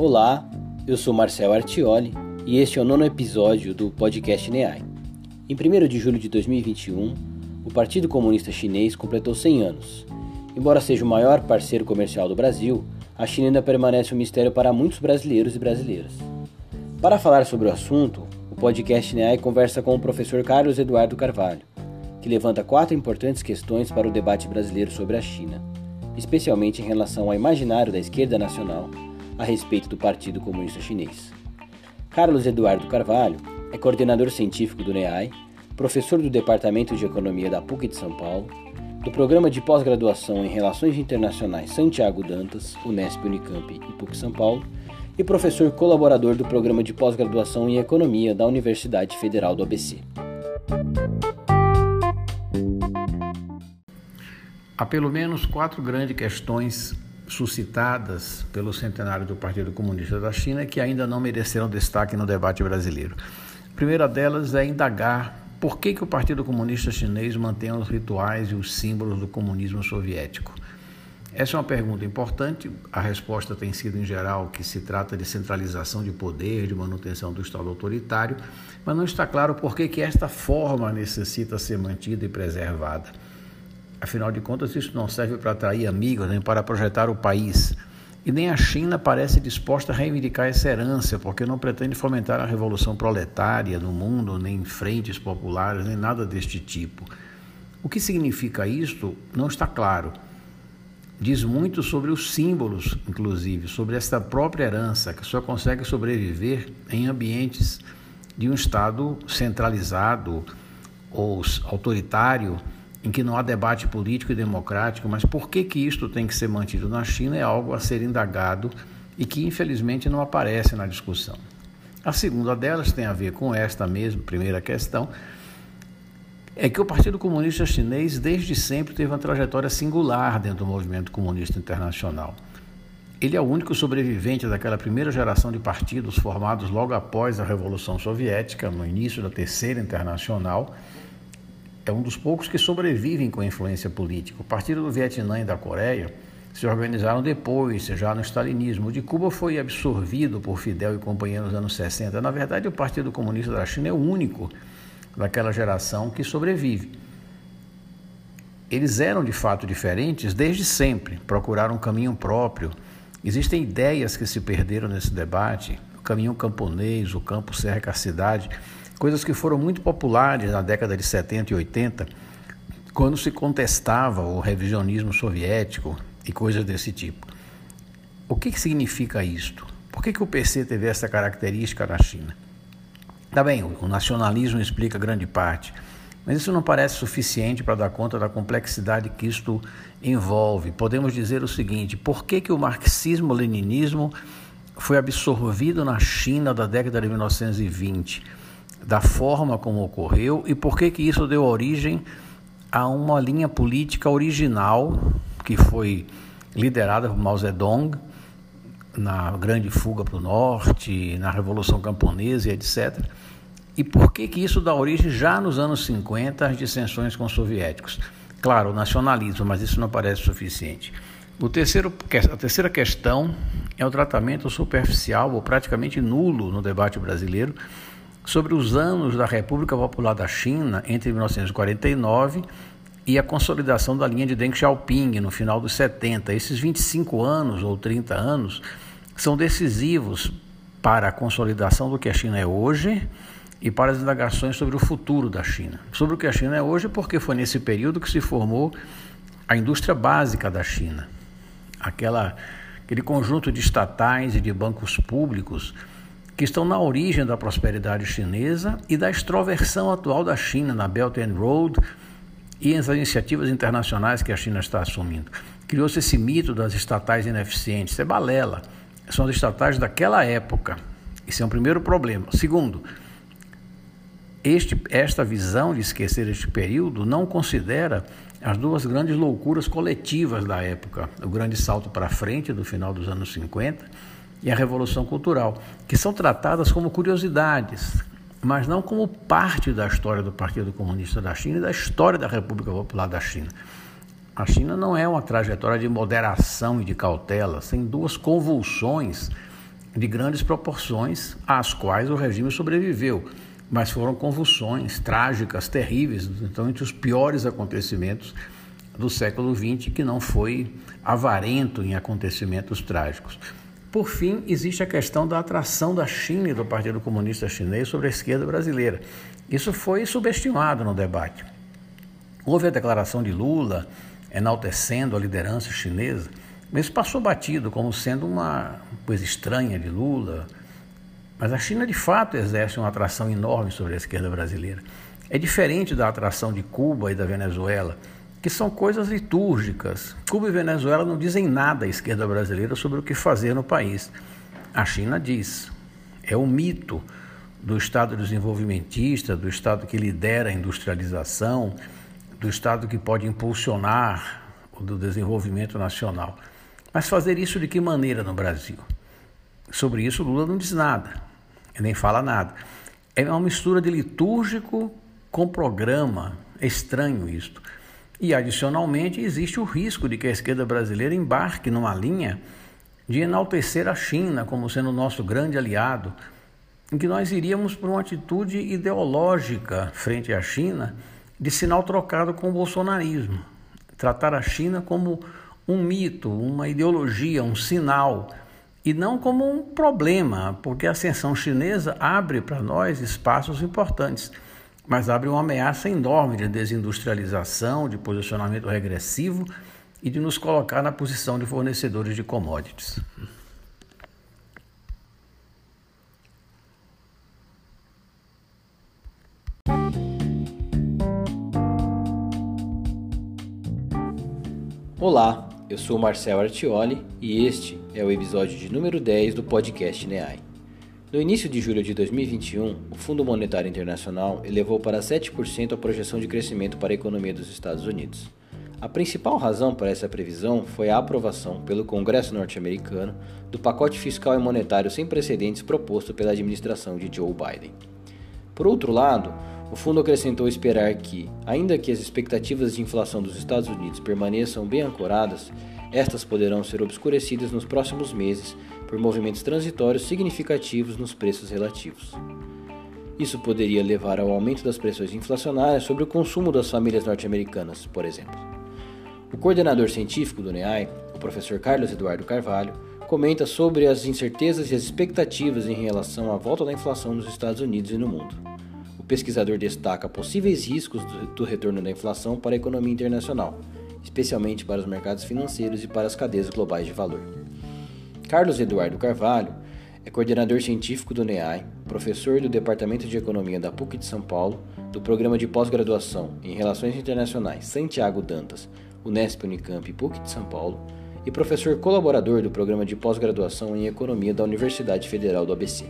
Olá, eu sou Marcel Artioli e este é o nono episódio do podcast NEAI. Em 1 de julho de 2021, o Partido Comunista Chinês completou 100 anos. Embora seja o maior parceiro comercial do Brasil, a China ainda permanece um mistério para muitos brasileiros e brasileiras. Para falar sobre o assunto, o podcast NEAI conversa com o professor Carlos Eduardo Carvalho, que levanta quatro importantes questões para o debate brasileiro sobre a China, especialmente em relação ao imaginário da esquerda nacional a respeito do Partido Comunista Chinês. Carlos Eduardo Carvalho é coordenador científico do NEAI, professor do Departamento de Economia da PUC de São Paulo, do Programa de Pós-Graduação em Relações Internacionais Santiago Dantas, Unesp Unicamp e PUC São Paulo, e professor colaborador do Programa de Pós-Graduação em Economia da Universidade Federal do ABC. Há pelo menos quatro grandes questões suscitadas pelo centenário do Partido Comunista da China que ainda não mereceram destaque no debate brasileiro. A primeira delas é indagar por que, que o Partido Comunista Chinês mantém os rituais e os símbolos do comunismo soviético. Essa é uma pergunta importante. A resposta tem sido, em geral, que se trata de centralização de poder, de manutenção do Estado autoritário, mas não está claro por que, que esta forma necessita ser mantida e preservada. Afinal de contas, isso não serve para atrair amigos nem para projetar o país. E nem a China parece disposta a reivindicar essa herança, porque não pretende fomentar a revolução proletária no mundo, nem frentes populares, nem nada deste tipo. O que significa isto não está claro. Diz muito sobre os símbolos, inclusive, sobre esta própria herança, que só consegue sobreviver em ambientes de um Estado centralizado ou autoritário em que não há debate político e democrático, mas por que, que isto tem que ser mantido na China é algo a ser indagado e que infelizmente não aparece na discussão. A segunda delas tem a ver com esta mesma primeira questão, é que o Partido Comunista Chinês desde sempre teve uma trajetória singular dentro do movimento comunista internacional. Ele é o único sobrevivente daquela primeira geração de partidos formados logo após a Revolução Soviética, no início da Terceira Internacional, é um dos poucos que sobrevivem com influência política. O Partido do Vietnã e da Coreia se organizaram depois, já no stalinismo. O de Cuba foi absorvido por Fidel e companhia nos anos 60. Na verdade, o Partido Comunista da China é o único daquela geração que sobrevive. Eles eram de fato diferentes desde sempre, procuraram um caminho próprio. Existem ideias que se perderam nesse debate, o caminho camponês, o campo cerca a cidade coisas que foram muito populares na década de 70 e 80, quando se contestava o revisionismo soviético e coisas desse tipo. O que, que significa isto? Por que, que o PC teve essa característica na China? Tá bem, o nacionalismo explica grande parte, mas isso não parece suficiente para dar conta da complexidade que isto envolve. Podemos dizer o seguinte: por que, que o marxismo-leninismo foi absorvido na China da década de 1920? da forma como ocorreu e por que que isso deu origem a uma linha política original que foi liderada por Mao Zedong na grande fuga para o norte, na revolução camponesa etc. E por que que isso dá origem já nos anos 50 às dissensões com os soviéticos? Claro, o nacionalismo, mas isso não parece suficiente. O terceiro, a terceira questão é o tratamento superficial ou praticamente nulo no debate brasileiro sobre os anos da República Popular da China entre 1949 e a consolidação da linha de Deng Xiaoping no final dos 70. Esses 25 anos ou 30 anos são decisivos para a consolidação do que a China é hoje e para as indagações sobre o futuro da China. Sobre o que a China é hoje, porque foi nesse período que se formou a indústria básica da China. Aquela, aquele conjunto de estatais e de bancos públicos que estão na origem da prosperidade chinesa e da extroversão atual da China na Belt and Road e as iniciativas internacionais que a China está assumindo. Criou-se esse mito das estatais ineficientes. Isso é balela. São as estatais daquela época. Isso é um primeiro problema. Segundo, este, esta visão de esquecer este período não considera as duas grandes loucuras coletivas da época: o grande salto para frente do final dos anos 50 e a Revolução Cultural, que são tratadas como curiosidades, mas não como parte da história do Partido Comunista da China e da história da República Popular da China. A China não é uma trajetória de moderação e de cautela, sem duas convulsões de grandes proporções, às quais o regime sobreviveu, mas foram convulsões trágicas, terríveis, então entre os piores acontecimentos do século XX, que não foi avarento em acontecimentos trágicos. Por fim, existe a questão da atração da China e do Partido Comunista Chinês sobre a esquerda brasileira. Isso foi subestimado no debate. Houve a declaração de Lula enaltecendo a liderança chinesa, mas isso passou batido como sendo uma coisa estranha de Lula. Mas a China de fato exerce uma atração enorme sobre a esquerda brasileira. É diferente da atração de Cuba e da Venezuela que são coisas litúrgicas. Cuba e Venezuela não dizem nada à esquerda brasileira sobre o que fazer no país. A China diz. É o mito do Estado desenvolvimentista, do Estado que lidera a industrialização, do Estado que pode impulsionar o do desenvolvimento nacional. Mas fazer isso de que maneira no Brasil? Sobre isso Lula não diz nada, nem fala nada. É uma mistura de litúrgico com programa. É estranho isto. E, adicionalmente, existe o risco de que a esquerda brasileira embarque numa linha de enaltecer a China como sendo nosso grande aliado, em que nós iríamos por uma atitude ideológica frente à China de sinal trocado com o bolsonarismo. Tratar a China como um mito, uma ideologia, um sinal, e não como um problema, porque a ascensão chinesa abre para nós espaços importantes mas abre uma ameaça enorme de desindustrialização, de posicionamento regressivo e de nos colocar na posição de fornecedores de commodities. Olá, eu sou Marcel Artioli e este é o episódio de número 10 do podcast NEAI. No início de julho de 2021, o Fundo Monetário Internacional elevou para 7% a projeção de crescimento para a economia dos Estados Unidos. A principal razão para essa previsão foi a aprovação pelo Congresso norte-americano do pacote fiscal e monetário sem precedentes proposto pela administração de Joe Biden. Por outro lado, o fundo acrescentou esperar que, ainda que as expectativas de inflação dos Estados Unidos permaneçam bem ancoradas, estas poderão ser obscurecidas nos próximos meses por movimentos transitórios significativos nos preços relativos. Isso poderia levar ao aumento das pressões inflacionárias sobre o consumo das famílias norte-americanas, por exemplo. O coordenador científico do NEAI, o professor Carlos Eduardo Carvalho, comenta sobre as incertezas e as expectativas em relação à volta da inflação nos Estados Unidos e no mundo. Pesquisador destaca possíveis riscos do retorno da inflação para a economia internacional, especialmente para os mercados financeiros e para as cadeias globais de valor. Carlos Eduardo Carvalho é coordenador científico do NEAI, professor do Departamento de Economia da PUC de São Paulo, do Programa de Pós-Graduação em Relações Internacionais Santiago Dantas, Unesp Unicamp e PUC de São Paulo, e professor colaborador do Programa de Pós-Graduação em Economia da Universidade Federal do ABC.